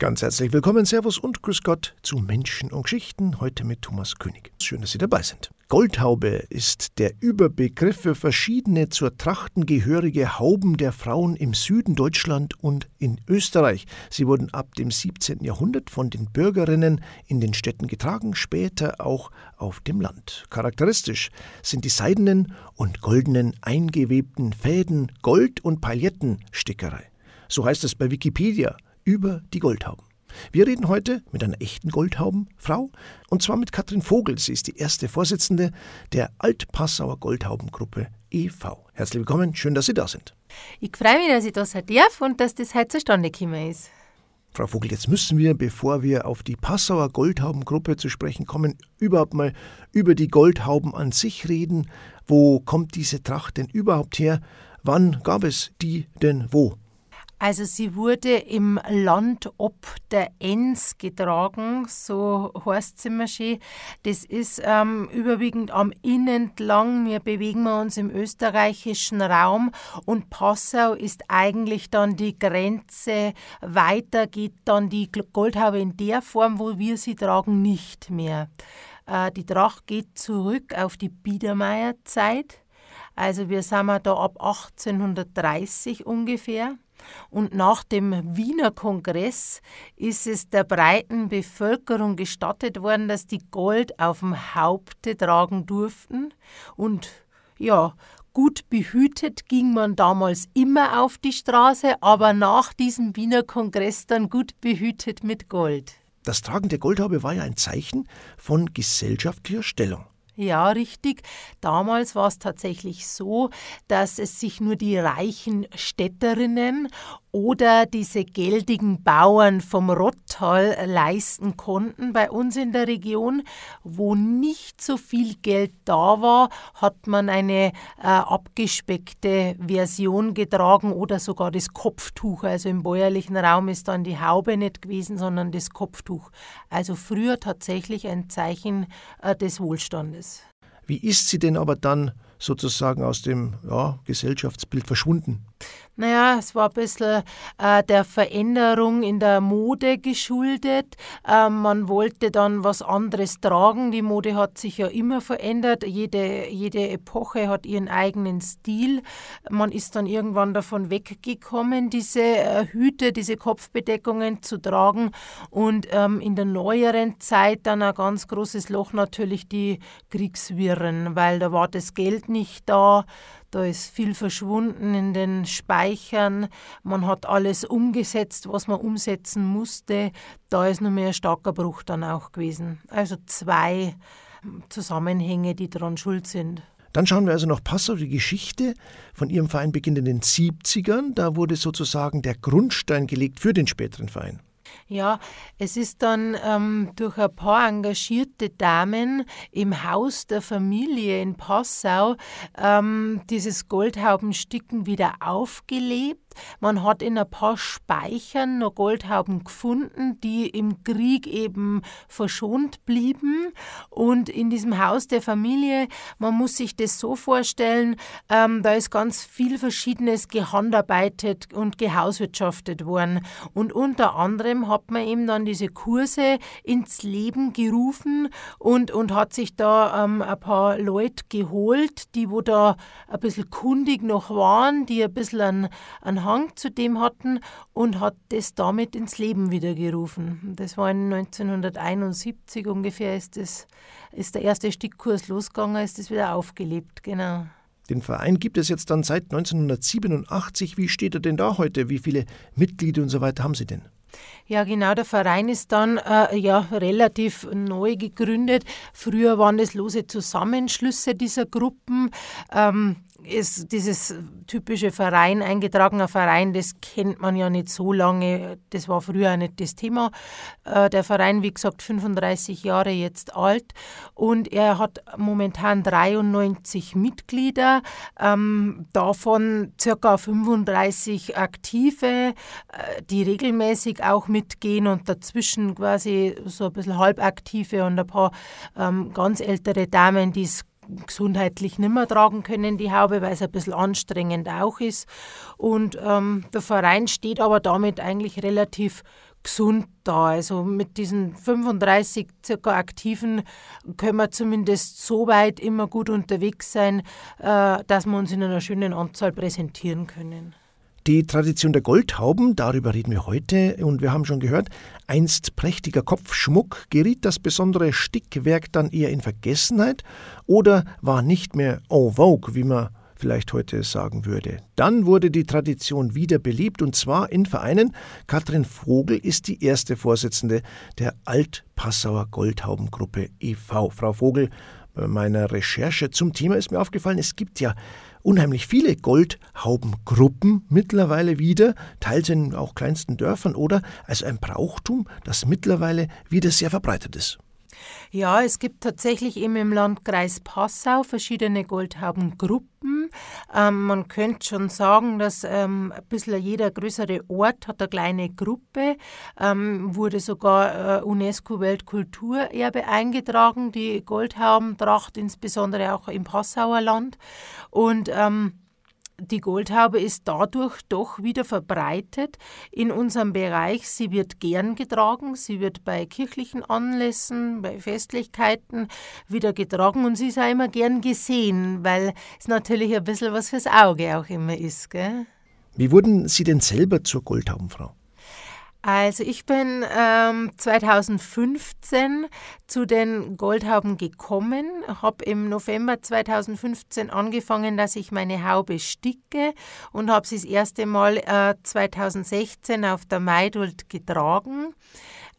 Ganz herzlich willkommen, Servus und Grüß Gott zu Menschen und Geschichten, heute mit Thomas König. Schön, dass Sie dabei sind. Goldhaube ist der Überbegriff für verschiedene zur Trachten gehörige Hauben der Frauen im Süden Deutschland und in Österreich. Sie wurden ab dem 17. Jahrhundert von den Bürgerinnen in den Städten getragen, später auch auf dem Land. Charakteristisch sind die seidenen und goldenen eingewebten Fäden, Gold- und Paillettenstickerei. So heißt es bei Wikipedia über die Goldhauben. Wir reden heute mit einer echten Goldhaubenfrau und zwar mit Katrin Vogel. Sie ist die erste Vorsitzende der Altpassauer Goldhaubengruppe e.V. Herzlich willkommen, schön, dass Sie da sind. Ich freue mich, dass ich da sein darf und dass das heute zustande gekommen ist. Frau Vogel, jetzt müssen wir, bevor wir auf die Passauer Goldhaubengruppe zu sprechen kommen, überhaupt mal über die Goldhauben an sich reden. Wo kommt diese Tracht denn überhaupt her? Wann gab es die denn wo? Also sie wurde im Land ob der Enns getragen, so heißt es immer schön. Das ist ähm, überwiegend am Inn entlang. Wir bewegen wir uns im österreichischen Raum und Passau ist eigentlich dann die Grenze. Weiter geht dann die Goldhaube in der Form, wo wir sie tragen, nicht mehr. Äh, die Tracht geht zurück auf die Biedermeierzeit. Also wir sind da ab 1830 ungefähr. Und nach dem Wiener Kongress ist es der breiten Bevölkerung gestattet worden, dass die Gold auf dem Haupte tragen durften. Und ja, gut behütet ging man damals immer auf die Straße, aber nach diesem Wiener Kongress dann gut behütet mit Gold. Das Tragen der Goldhaube war ja ein Zeichen von gesellschaftlicher Stellung. Ja, richtig. Damals war es tatsächlich so, dass es sich nur die reichen Städterinnen oder diese geldigen Bauern vom Rottal leisten konnten. Bei uns in der Region, wo nicht so viel Geld da war, hat man eine äh, abgespeckte Version getragen oder sogar das Kopftuch. Also im bäuerlichen Raum ist dann die Haube nicht gewesen, sondern das Kopftuch. Also früher tatsächlich ein Zeichen äh, des Wohlstandes. Wie ist sie denn aber dann sozusagen aus dem ja, Gesellschaftsbild verschwunden? Naja, es war ein bisschen äh, der Veränderung in der Mode geschuldet. Äh, man wollte dann was anderes tragen. Die Mode hat sich ja immer verändert. Jede, jede Epoche hat ihren eigenen Stil. Man ist dann irgendwann davon weggekommen, diese äh, Hüte, diese Kopfbedeckungen zu tragen. Und ähm, in der neueren Zeit dann ein ganz großes Loch natürlich die Kriegswirren, weil da war das Geld nicht da. Da ist viel verschwunden in den Speichern. Man hat alles umgesetzt, was man umsetzen musste. Da ist nur mehr ein starker Bruch dann auch gewesen. Also zwei Zusammenhänge, die daran schuld sind. Dann schauen wir also nach Passau. Die Geschichte von Ihrem Verein beginnt in den 70ern. Da wurde sozusagen der Grundstein gelegt für den späteren Verein. Ja, es ist dann ähm, durch ein paar engagierte Damen im Haus der Familie in Passau ähm, dieses Goldhaubensticken wieder aufgelebt man hat in ein paar Speichern noch Goldhauben gefunden, die im Krieg eben verschont blieben. Und in diesem Haus der Familie, man muss sich das so vorstellen, ähm, da ist ganz viel Verschiedenes gehandarbeitet und gehauswirtschaftet worden. Und unter anderem hat man eben dann diese Kurse ins Leben gerufen und, und hat sich da ähm, ein paar Leute geholt, die wo da ein bisschen kundig noch waren, die ein bisschen einen, Hang zu dem hatten und hat das damit ins Leben wieder gerufen. Das war in 1971 ungefähr, ist, das, ist der erste Stickkurs losgegangen, ist das wieder aufgelebt, genau. Den Verein gibt es jetzt dann seit 1987. Wie steht er denn da heute? Wie viele Mitglieder und so weiter haben Sie denn? Ja, genau. Der Verein ist dann äh, ja relativ neu gegründet. Früher waren es lose Zusammenschlüsse dieser Gruppen. Ähm, ist dieses typische Verein, eingetragener Verein, das kennt man ja nicht so lange. Das war früher nicht das Thema. Äh, der Verein, wie gesagt, 35 Jahre jetzt alt und er hat momentan 93 Mitglieder, ähm, davon circa 35 Aktive, äh, die regelmäßig auch mitgehen und dazwischen quasi so ein bisschen halbaktive und ein paar ähm, ganz ältere Damen, die es gesundheitlich nicht mehr tragen können, die Haube, weil es ein bisschen anstrengend auch ist. Und ähm, der Verein steht aber damit eigentlich relativ gesund da. Also mit diesen 35 circa Aktiven können wir zumindest so weit immer gut unterwegs sein, äh, dass wir uns in einer schönen Anzahl präsentieren können. Die Tradition der Goldhauben, darüber reden wir heute und wir haben schon gehört, einst prächtiger Kopfschmuck, geriet das besondere Stickwerk dann eher in Vergessenheit oder war nicht mehr en vogue, wie man vielleicht heute sagen würde. Dann wurde die Tradition wieder belebt und zwar in Vereinen. Katrin Vogel ist die erste Vorsitzende der Altpassauer Goldhaubengruppe e.V. Frau Vogel, bei meiner Recherche zum Thema ist mir aufgefallen, es gibt ja unheimlich viele Goldhaubengruppen mittlerweile wieder, teils in auch kleinsten Dörfern oder also ein Brauchtum, das mittlerweile wieder sehr verbreitet ist. Ja, es gibt tatsächlich eben im Landkreis Passau verschiedene Goldhaubengruppen. Ähm, man könnte schon sagen, dass ähm, ein bisschen jeder größere Ort hat eine kleine Gruppe, ähm, wurde sogar äh, UNESCO-Weltkulturerbe eingetragen, die Goldhaubentracht, insbesondere auch im Passauer Land. Und ähm, die Goldhaube ist dadurch doch wieder verbreitet in unserem Bereich. Sie wird gern getragen, sie wird bei kirchlichen Anlässen, bei Festlichkeiten wieder getragen und sie ist auch immer gern gesehen, weil es natürlich ein bisschen was fürs Auge auch immer ist. Gell? Wie wurden Sie denn selber zur Goldhaubenfrau? Also ich bin ähm, 2015 zu den Goldhauben gekommen, habe im November 2015 angefangen, dass ich meine Haube sticke und habe sie das erste Mal äh, 2016 auf der Maidult getragen.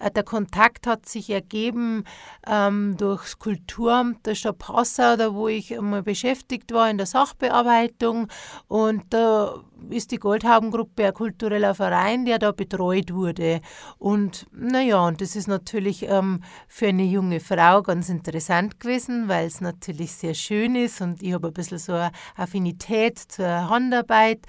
Äh, der Kontakt hat sich ergeben ähm, durchs Kulturamt der Stadt Passau, da wo ich einmal beschäftigt war in der Sachbearbeitung und da ist die Goldhaubengruppe ein kultureller Verein, der da betreut wurde. Und naja, und das ist natürlich ähm, für eine junge Frau ganz interessant gewesen, weil es natürlich sehr schön ist und ich habe ein bisschen so eine Affinität zur Handarbeit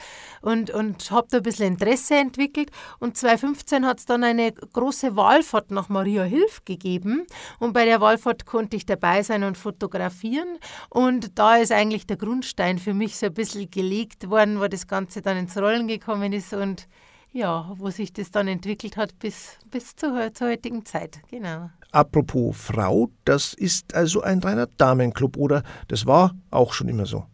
und, und habe da ein bisschen Interesse entwickelt. Und 2015 hat es dann eine große Wallfahrt nach Maria Hilf gegeben und bei der Wallfahrt konnte ich dabei sein und fotografieren. Und da ist eigentlich der Grundstein für mich so ein bisschen gelegt worden, wo das Ganze dann ins Rollen gekommen ist und ja, wo sich das dann entwickelt hat bis, bis zur, zur heutigen Zeit. Genau. Apropos Frau, das ist also ein reiner Damenclub oder das war auch schon immer so?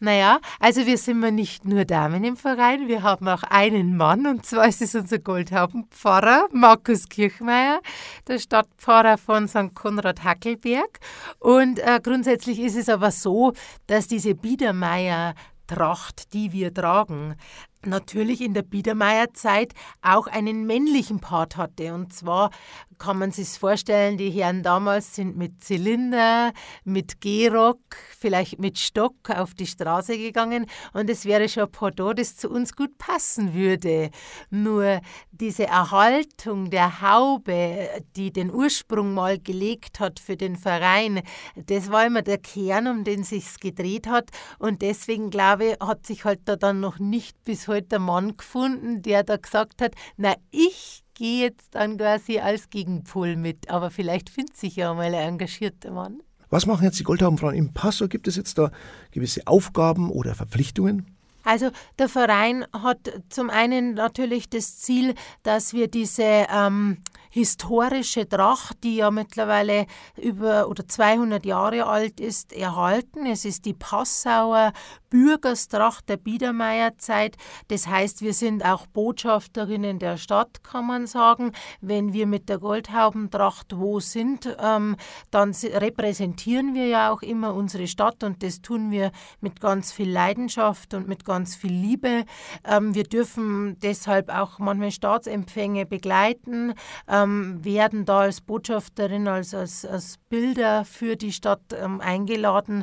Naja, also wir sind wir nicht nur Damen im Verein, wir haben auch einen Mann und zwar ist es unser Goldhaubenpfarrer Markus Kirchmeier, der Stadtpfarrer von St. Konrad Hackelberg. Und äh, grundsätzlich ist es aber so, dass diese Biedermeier Tracht, die wir tragen, natürlich in der Biedermeierzeit auch einen männlichen Part hatte. Und zwar kann man sich vorstellen, die Herren damals sind mit Zylinder, mit Gehrock, vielleicht mit Stock auf die Straße gegangen und es wäre schon ein Porto, das zu uns gut passen würde. Nur diese Erhaltung der Haube, die den Ursprung mal gelegt hat für den Verein, das war immer der Kern, um den sich's gedreht hat und deswegen glaube ich, hat sich halt da dann noch nicht bis heute heute der Mann gefunden, der da gesagt hat, na, ich gehe jetzt dann quasi als Gegenpol mit. Aber vielleicht findet sich ja mal ein engagierter Mann. Was machen jetzt die Goldhaubenfrauen im Passo? Gibt es jetzt da gewisse Aufgaben oder Verpflichtungen? Also der Verein hat zum einen natürlich das Ziel, dass wir diese ähm, historische Tracht, die ja mittlerweile über oder 200 Jahre alt ist, erhalten. Es ist die Passauer Bürgerstracht der Biedermeierzeit. Das heißt, wir sind auch Botschafterinnen der Stadt, kann man sagen. Wenn wir mit der Goldhaubentracht wo sind, ähm, dann repräsentieren wir ja auch immer unsere Stadt und das tun wir mit ganz viel Leidenschaft und mit ganz viel Liebe. Ähm, wir dürfen deshalb auch manchmal Staatsempfänge begleiten. Ähm, ähm, werden da als Botschafterin, als, als, als Bilder für die Stadt ähm, eingeladen.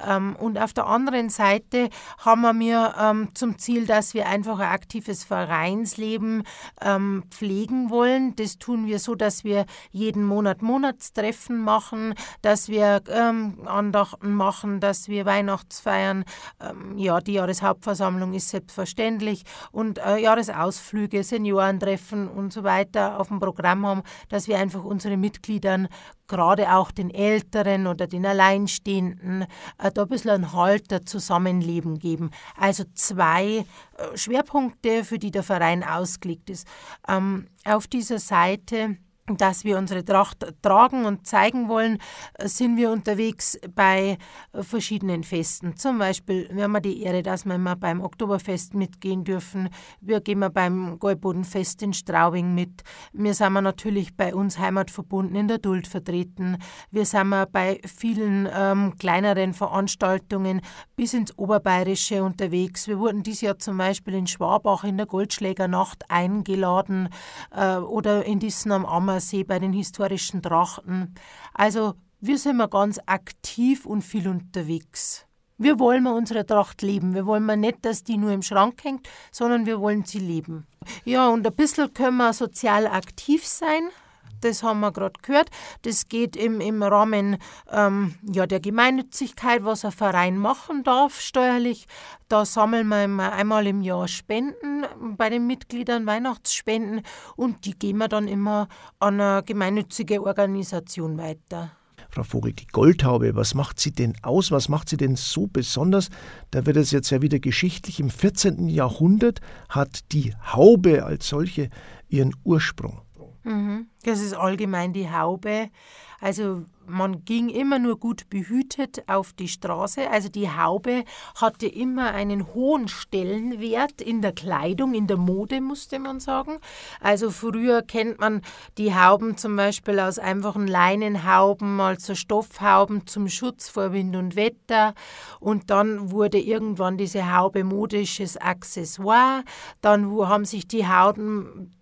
Ähm, und auf der anderen Seite haben wir ähm, zum Ziel, dass wir einfach ein aktives Vereinsleben ähm, pflegen wollen. Das tun wir so, dass wir jeden Monat Monatstreffen machen, dass wir ähm, Andachten machen, dass wir Weihnachtsfeiern, ja, die Jahreshauptversammlung ist selbstverständlich und äh, Jahresausflüge, Seniorentreffen und so weiter auf dem Programm haben, dass wir einfach unseren Mitgliedern, gerade auch den Älteren oder den Alleinstehenden, äh, da ein bisschen ein Halt, ein Zusammenleben geben. Also zwei äh, Schwerpunkte, für die der Verein ausgelegt ist. Ähm, auf dieser Seite dass wir unsere Tracht tragen und zeigen wollen, sind wir unterwegs bei verschiedenen Festen. Zum Beispiel, wir haben die Ehre, dass wir immer beim Oktoberfest mitgehen dürfen. Wir gehen beim Gäubodenfest in Straubing mit. Wir sind natürlich bei uns heimatverbunden in der Duld vertreten. Wir sind bei vielen ähm, kleineren Veranstaltungen bis ins Oberbayerische unterwegs. Wir wurden dieses Jahr zum Beispiel in Schwabach in der Goldschlägernacht eingeladen äh, oder in Dissen am Ammer Ammersee bei den historischen Trachten. Also wir sind mal ganz aktiv und viel unterwegs. Wir wollen mal unsere Tracht leben. Wir wollen mal nicht, dass die nur im Schrank hängt, sondern wir wollen sie leben. Ja, und ein bisschen können wir sozial aktiv sein das haben wir gerade gehört. Das geht im, im Rahmen ähm, ja, der Gemeinnützigkeit, was ein Verein machen darf steuerlich. Da sammeln wir immer einmal im Jahr Spenden bei den Mitgliedern, Weihnachtsspenden und die geben wir dann immer an eine gemeinnützige Organisation weiter. Frau Vogel, die Goldhaube, was macht sie denn aus? Was macht sie denn so besonders? Da wird es jetzt ja wieder geschichtlich. Im 14. Jahrhundert hat die Haube als solche ihren Ursprung. Mhm. Das ist allgemein die Haube. Also man ging immer nur gut behütet auf die Straße. Also die Haube hatte immer einen hohen Stellenwert in der Kleidung, in der Mode, musste man sagen. Also früher kennt man die Hauben zum Beispiel aus einfachen Leinenhauben, also Stoffhauben zum Schutz vor Wind und Wetter. Und dann wurde irgendwann diese Haube modisches Accessoire. Dann haben sich die Hauben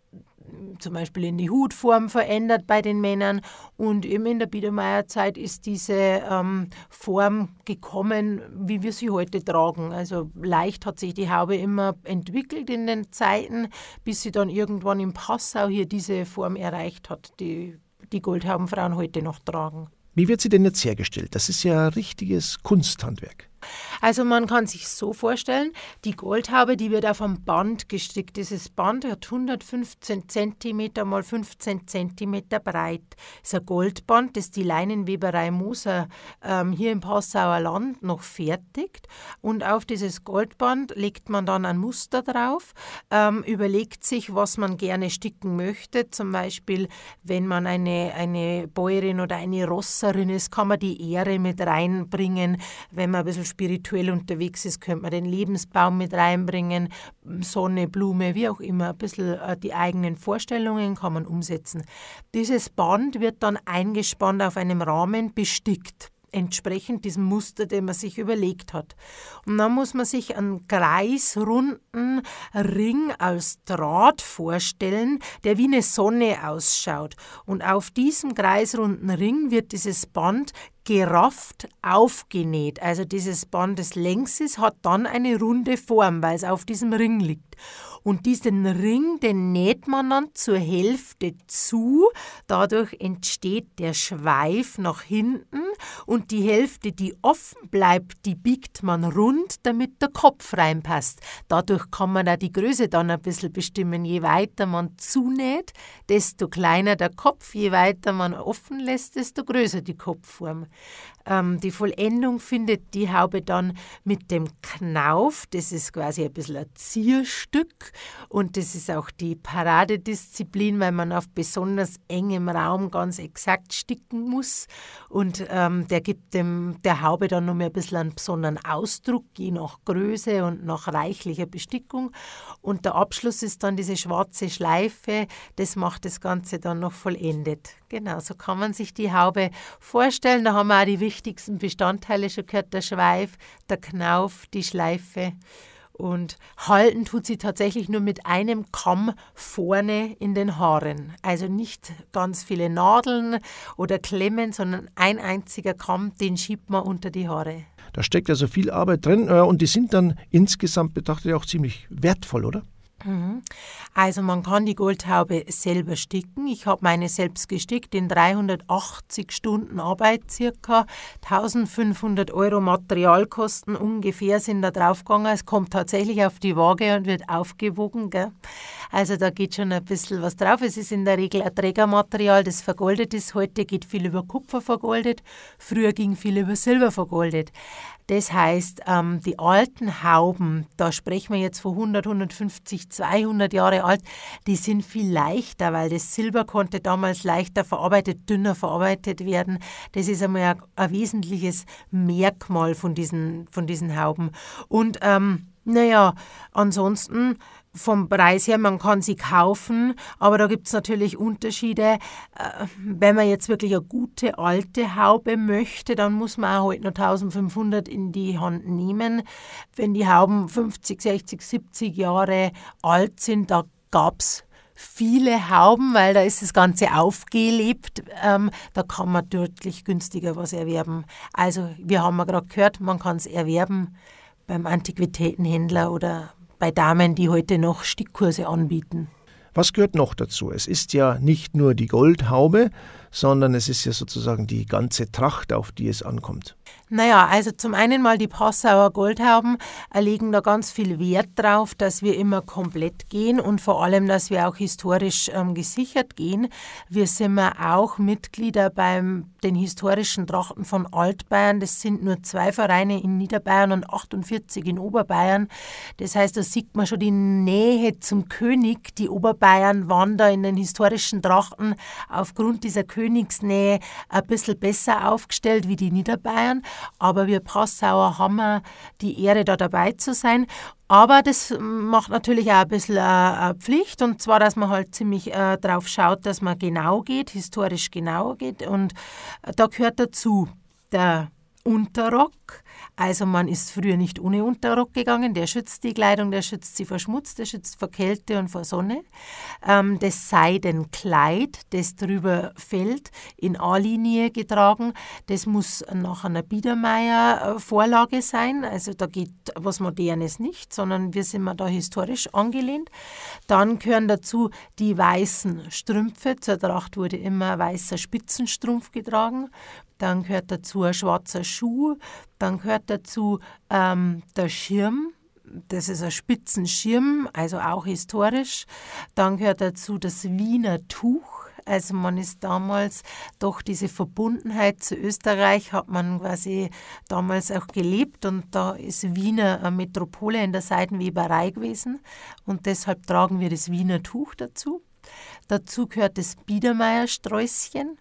zum Beispiel in die Hutform verändert bei den Männern. Und eben in der Biedermeierzeit ist diese ähm, Form gekommen, wie wir sie heute tragen. Also leicht hat sich die Haube immer entwickelt in den Zeiten, bis sie dann irgendwann in Passau hier diese Form erreicht hat, die die Goldhaubenfrauen heute noch tragen. Wie wird sie denn jetzt hergestellt? Das ist ja richtiges Kunsthandwerk. Also man kann sich so vorstellen, die Goldhaube, die wird auf einem Band gestrickt. Dieses Band hat 115 cm mal 15 cm breit. Das ist ein Goldband, das die Leinenweberei Moser ähm, hier im Passauer Land noch fertigt. Und auf dieses Goldband legt man dann ein Muster drauf, ähm, überlegt sich, was man gerne sticken möchte. Zum Beispiel, wenn man eine, eine Bäuerin oder eine Rosserin ist, kann man die Ehre mit reinbringen. Wenn man ein bisschen spirituell unterwegs ist, könnte man den Lebensbaum mit reinbringen, Sonne, Blume, wie auch immer. Ein bisschen äh, die eigenen Vorstellungen kann man umsetzen. Dieses Band wird dann eingespannt auf einem Rahmen bestickt entsprechend diesem Muster, den man sich überlegt hat. Und dann muss man sich einen kreisrunden Ring aus Draht vorstellen, der wie eine Sonne ausschaut. Und auf diesem kreisrunden Ring wird dieses Band gerafft aufgenäht. Also dieses Band des Längses hat dann eine runde Form, weil es auf diesem Ring liegt. Und diesen Ring, den näht man dann zur Hälfte zu. Dadurch entsteht der Schweif nach hinten und die Hälfte, die offen bleibt, die biegt man rund, damit der Kopf reinpasst. Dadurch kann man auch die Größe dann ein bisschen bestimmen. Je weiter man zunäht, desto kleiner der Kopf. Je weiter man offen lässt, desto größer die Kopfform. Ähm, die Vollendung findet die Haube dann mit dem Knauf. Das ist quasi ein bisschen ein Zierstück und das ist auch die Paradedisziplin, weil man auf besonders engem Raum ganz exakt sticken muss. Und ähm, der gibt dem, der Haube dann noch mehr ein bisschen einen besonderen Ausdruck, je nach Größe und nach reichlicher Bestickung. Und der Abschluss ist dann diese schwarze Schleife. Das macht das Ganze dann noch vollendet. Genau, so kann man sich die Haube vorstellen. Da haben wir auch die wichtigsten Bestandteile schon gehört, der Schweif, der Knauf, die Schleife. Und halten tut sie tatsächlich nur mit einem Kamm vorne in den Haaren. Also nicht ganz viele Nadeln oder Klemmen, sondern ein einziger Kamm, den schiebt man unter die Haare. Da steckt also viel Arbeit drin äh, und die sind dann insgesamt betrachtet auch ziemlich wertvoll, oder? Mhm. Also man kann die Goldhaube selber sticken. Ich habe meine selbst gestickt in 380 Stunden Arbeit circa. 1500 Euro Materialkosten ungefähr sind da draufgegangen. Es kommt tatsächlich auf die Waage und wird aufgewogen. Gell? Also da geht schon ein bisschen was drauf. Es ist in der Regel ein Trägermaterial, das vergoldet ist. Heute geht viel über Kupfer vergoldet. Früher ging viel über Silber vergoldet. Das heißt, ähm, die alten Hauben, da sprechen wir jetzt von 100, 150, 200 Jahre alt, die sind viel leichter, weil das Silber konnte damals leichter verarbeitet, dünner verarbeitet werden. Das ist einmal ein, wesentliches Merkmal von diesen, von diesen Hauben. Und ähm, naja, ansonsten vom Preis her, man kann sie kaufen, aber da gibt es natürlich Unterschiede. Äh, wenn man jetzt wirklich eine gute alte Haube möchte, dann muss man auch heute noch 1500 in die Hand nehmen. Wenn die Hauben 50, 60, 70 Jahre alt sind, da gab es viele Hauben, weil da ist das Ganze aufgelebt. Ähm, da kann man deutlich günstiger was erwerben. Also wir haben ja gerade gehört, man kann es erwerben beim Antiquitätenhändler oder bei Damen, die heute noch Stickkurse anbieten. Was gehört noch dazu? Es ist ja nicht nur die Goldhaube, sondern es ist ja sozusagen die ganze Tracht, auf die es ankommt. Naja, also zum einen mal die Passauer Goldhauben legen da ganz viel Wert drauf, dass wir immer komplett gehen und vor allem, dass wir auch historisch ähm, gesichert gehen. Wir sind auch Mitglieder beim den historischen Trachten von Altbayern. Das sind nur zwei Vereine in Niederbayern und 48 in Oberbayern. Das heißt, da sieht man schon die Nähe zum König. Die Oberbayern waren da in den historischen Trachten aufgrund dieser Königsnähe ein bisschen besser aufgestellt wie die Niederbayern aber wir Passauer haben die Ehre, da dabei zu sein. Aber das macht natürlich auch ein bisschen eine Pflicht. Und zwar, dass man halt ziemlich äh, drauf schaut, dass man genau geht, historisch genau geht. Und da gehört dazu der Unterrock, also man ist früher nicht ohne Unterrock gegangen, der schützt die Kleidung, der schützt sie vor Schmutz, der schützt vor Kälte und vor Sonne. Ähm, das Seidenkleid, das drüber fällt, in A-Linie getragen, das muss nach einer Biedermeier-Vorlage sein, also da geht was Modernes nicht, sondern wir sind da historisch angelehnt. Dann gehören dazu die weißen Strümpfe, zur Tracht wurde immer weißer Spitzenstrumpf getragen, dann gehört dazu ein schwarzer Schuh, dann gehört dazu ähm, der Schirm, das ist ein Spitzenschirm, also auch historisch. Dann gehört dazu das Wiener Tuch. Also man ist damals doch diese Verbundenheit zu Österreich hat man quasi damals auch gelebt und da ist Wiener eine Metropole in der Seidenweberei gewesen und deshalb tragen wir das Wiener Tuch dazu. Dazu gehört das Biedermeiersträußchen.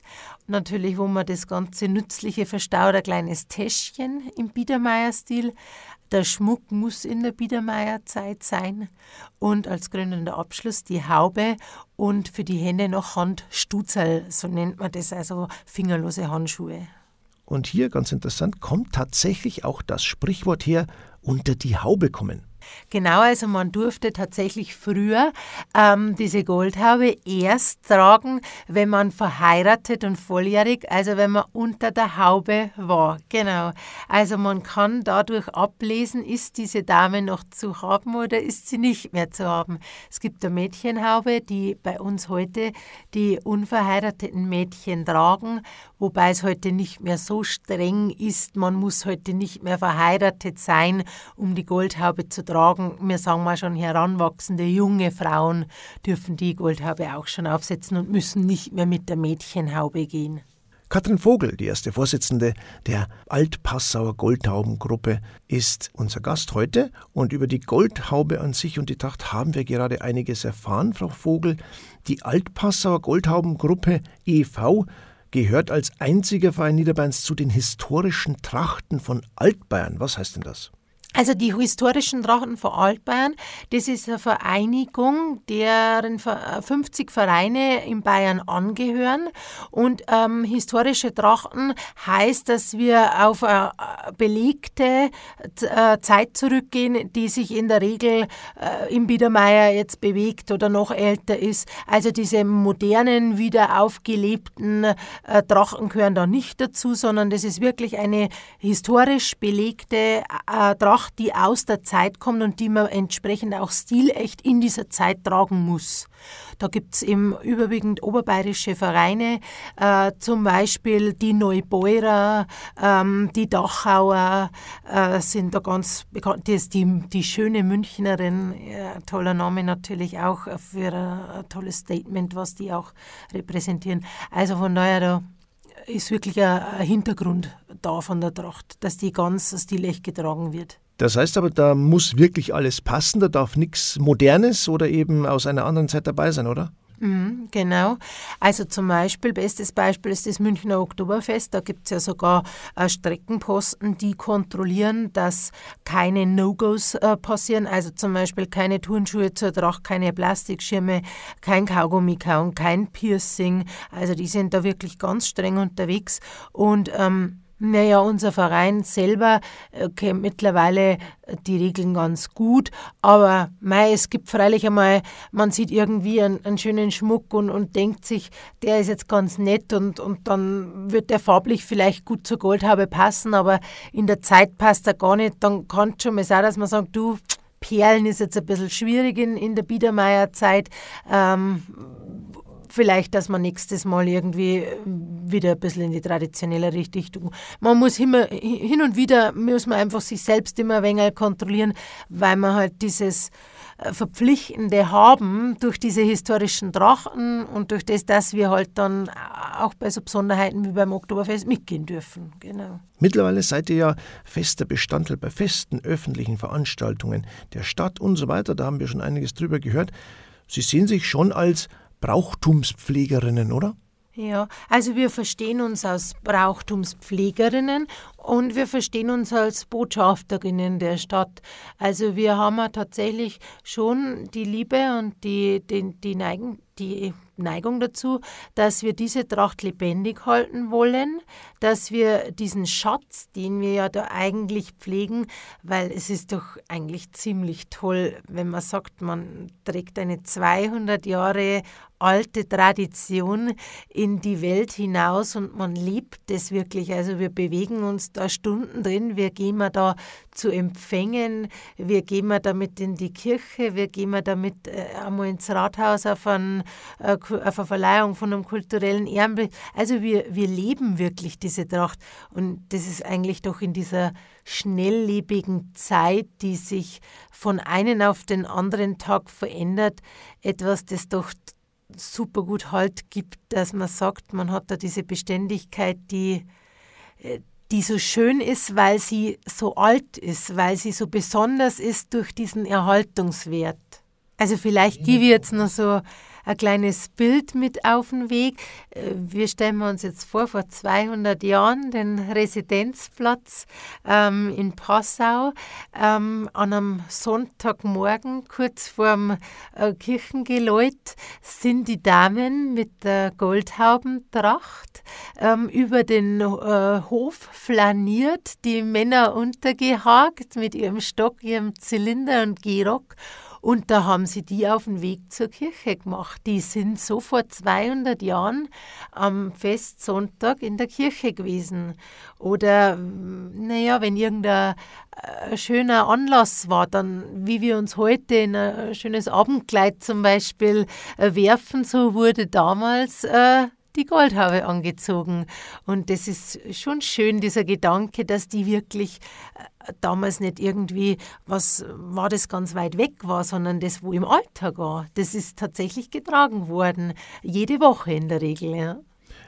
Natürlich, wo man das ganze Nützliche verstaut, ein kleines Täschchen im Biedermeierstil. Der Schmuck muss in der Biedermeierzeit sein. Und als krönender Abschluss die Haube und für die Hände noch Handstuzerl, so nennt man das, also fingerlose Handschuhe. Und hier, ganz interessant, kommt tatsächlich auch das Sprichwort her, unter die Haube kommen. Genau, also man durfte tatsächlich früher ähm, diese Goldhaube erst tragen, wenn man verheiratet und volljährig, also wenn man unter der Haube war. Genau. Also man kann dadurch ablesen, ist diese Dame noch zu haben oder ist sie nicht mehr zu haben. Es gibt eine Mädchenhaube, die bei uns heute die unverheirateten Mädchen tragen, wobei es heute nicht mehr so streng ist. Man muss heute nicht mehr verheiratet sein, um die Goldhaube zu tragen. Wir sagen mal schon, heranwachsende junge Frauen dürfen die Goldhaube auch schon aufsetzen und müssen nicht mehr mit der Mädchenhaube gehen. Katrin Vogel, die erste Vorsitzende der Altpassauer Goldhaubengruppe, ist unser Gast heute und über die Goldhaube an sich und die Tracht haben wir gerade einiges erfahren, Frau Vogel. Die Altpassauer Goldhaubengruppe e.V. gehört als einziger Verein Niederbayerns zu den historischen Trachten von Altbayern. Was heißt denn das? Also die historischen Drachen von Altbayern, das ist eine Vereinigung, deren 50 Vereine in Bayern angehören. Und ähm, historische Trachten heißt, dass wir auf eine belegte äh, Zeit zurückgehen, die sich in der Regel äh, im Biedermeier jetzt bewegt oder noch älter ist. Also diese modernen, wieder aufgelebten äh, Drachen gehören da nicht dazu, sondern das ist wirklich eine historisch belegte äh, Drache Tracht, die aus der Zeit kommt und die man entsprechend auch stilecht in dieser Zeit tragen muss. Da gibt es eben überwiegend oberbayerische Vereine, äh, zum Beispiel die Neubeurer, ähm, die Dachauer äh, sind da ganz bekannt. Die die, die schöne Münchnerin, äh, toller Name natürlich auch für ein, tolles Statement, was die auch repräsentieren. Also von daher, da ist wirklich ein Hintergrund da von der Tracht, dass die ganz stilecht getragen wird. Das heißt aber, da muss wirklich alles passen, da darf nichts Modernes oder eben aus einer anderen Zeit dabei sein, oder? Mhm, genau. Also zum Beispiel, bestes Beispiel ist das Münchner Oktoberfest. Da gibt es ja sogar äh, Streckenposten, die kontrollieren, dass keine No-Gos äh, passieren. Also zum Beispiel keine Turnschuhe zur Tracht, keine Plastikschirme, kein Kaugummi kauen, kein Piercing. Also die sind da wirklich ganz streng unterwegs. Und ähm, naja, unser Verein selber äh, kennt mittlerweile die Regeln ganz gut, aber mei, es gibt freilich einmal, man sieht irgendwie einen, einen, schönen Schmuck und, und denkt sich, der ist jetzt ganz nett und, und dann wird der farblich vielleicht gut zur Goldhaube passen, aber in der Zeit passt er gar nicht. Dann kann es schon mal sein, dass man sagt, du, Perlen ist jetzt ein bisschen schwierig in, in der Biedermeierzeit. Ähm, vielleicht, dass man nächstes Mal irgendwie äh, wieder ein bisschen in die traditionelle Richtung. Man muss immer, hin und wieder muss man einfach sich selbst immer ein wenig kontrollieren, weil man halt dieses äh, Verpflichtende haben durch diese historischen Trachten und durch das, dass wir halt dann auch bei so Besonderheiten wie beim Oktoberfest mitgehen dürfen. Genau. Mittlerweile seid ihr ja fester Bestandteil bei festen öffentlichen Veranstaltungen der Stadt und so weiter. Da haben wir schon einiges drüber gehört. Sie sehen sich schon als Brauchtumspflegerinnen, oder? Ja, also wir verstehen uns als Brauchtumspflegerinnen und wir verstehen uns als Botschafterinnen der Stadt. Also wir haben ja tatsächlich schon die Liebe und die, die, die, Neigen, die Neigung dazu, dass wir diese Tracht lebendig halten wollen, dass wir diesen Schatz, den wir ja da eigentlich pflegen, weil es ist doch eigentlich ziemlich toll, wenn man sagt, man trägt eine 200 Jahre alte Tradition in die Welt hinaus und man liebt es wirklich. Also wir bewegen uns da Stunden drin, wir gehen da zu Empfängen, wir gehen mal damit in die Kirche, wir gehen mal damit äh, einmal ins Rathaus auf, ein, äh, auf eine Verleihung von einem kulturellen Ehrenbild. Also wir, wir leben wirklich diese Tracht und das ist eigentlich doch in dieser schnelllebigen Zeit, die sich von einem auf den anderen Tag verändert, etwas, das doch super gut Halt gibt, dass man sagt, man hat da diese Beständigkeit, die, äh, die so schön ist, weil sie so alt ist, weil sie so besonders ist durch diesen Erhaltungswert. Also vielleicht gebe ich jetzt noch so ein kleines Bild mit auf den Weg. Äh, wir stellen uns jetzt vor, vor 200 Jahren den Residenzplatz ähm, in Passau ähm, an einem Sonntagmorgen, kurz vorm äh, Kirchengeläut, sind die Damen mit der Goldhaubentracht ähm, über den äh, Hof flaniert, die Männer untergehakt mit ihrem Stock, ihrem Zylinder und Gehrock und da haben sie die auf den Weg zur Kirche gemacht. Die sind so vor 200 Jahren am Festsonntag in der Kirche gewesen. Oder, naja, wenn irgendein äh, schöner Anlass war, dann, wie wir uns heute in ein schönes Abendkleid zum Beispiel äh, werfen, so wurde damals äh, die Goldhaube angezogen. Und das ist schon schön, dieser Gedanke, dass die wirklich äh, damals nicht irgendwie was war, das ganz weit weg war, sondern das, wo im Alltag war. Das ist tatsächlich getragen worden. Jede Woche in der Regel, ja.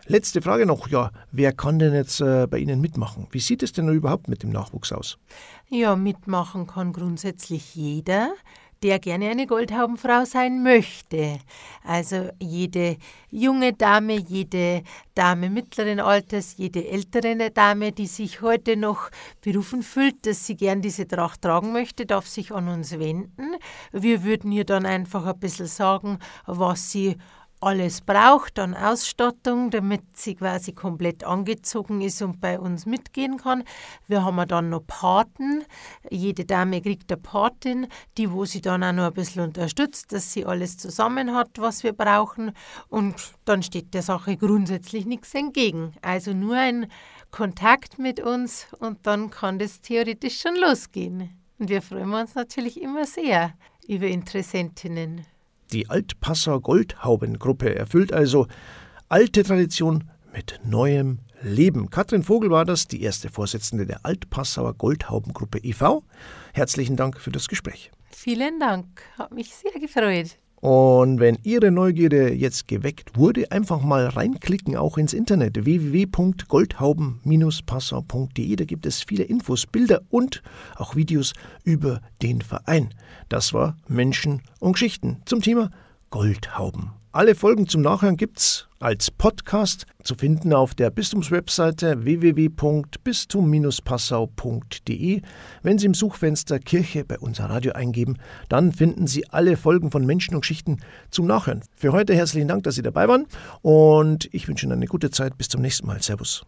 Letzte Frage noch, ja, wer kann denn jetzt äh, bei Ihnen mitmachen? Wie sieht es denn überhaupt mit dem Nachwuchs aus? Ja, mitmachen kann grundsätzlich jeder der gerne eine Goldhaubenfrau sein möchte. Also jede junge Dame, jede Dame mittleren Alters, jede ältere Dame, die sich heute noch berufen fühlt, dass sie gern diese Tracht tragen möchte, darf sich an uns wenden. Wir würden ihr dann einfach ein bisschen sagen, was sie alles braucht an Ausstattung, damit sie quasi komplett angezogen ist und bei uns mitgehen kann. Wir haben dann noch Paten. Jede Dame kriegt eine Patin, die wo sie dann auch noch ein bisschen unterstützt, dass sie alles zusammen hat, was wir brauchen. Und dann steht der Sache grundsätzlich nichts entgegen. Also nur ein Kontakt mit uns und dann kann das theoretisch schon losgehen. Und wir freuen uns natürlich immer sehr über Interessentinnen. Die Altpassauer Goldhaubengruppe erfüllt also alte Tradition mit neuem Leben. Katrin Vogel war das, die erste Vorsitzende der Altpassauer Goldhaubengruppe e.V. Herzlichen Dank für das Gespräch. Vielen Dank, hat mich sehr gefreut. Und wenn Ihre Neugierde jetzt geweckt wurde, einfach mal reinklicken, auch ins Internet www.goldhauben-passau.de. Da gibt es viele Infos, Bilder und auch Videos über den Verein. Das war Menschen und Geschichten zum Thema Goldhauben. Alle Folgen zum Nachhören gibt's als Podcast zu finden auf der Bistumswebseite www.bistum-passau.de. Wenn Sie im Suchfenster Kirche bei unser Radio eingeben, dann finden Sie alle Folgen von Menschen und Geschichten zum Nachhören. Für heute herzlichen Dank, dass Sie dabei waren und ich wünsche Ihnen eine gute Zeit. Bis zum nächsten Mal. Servus.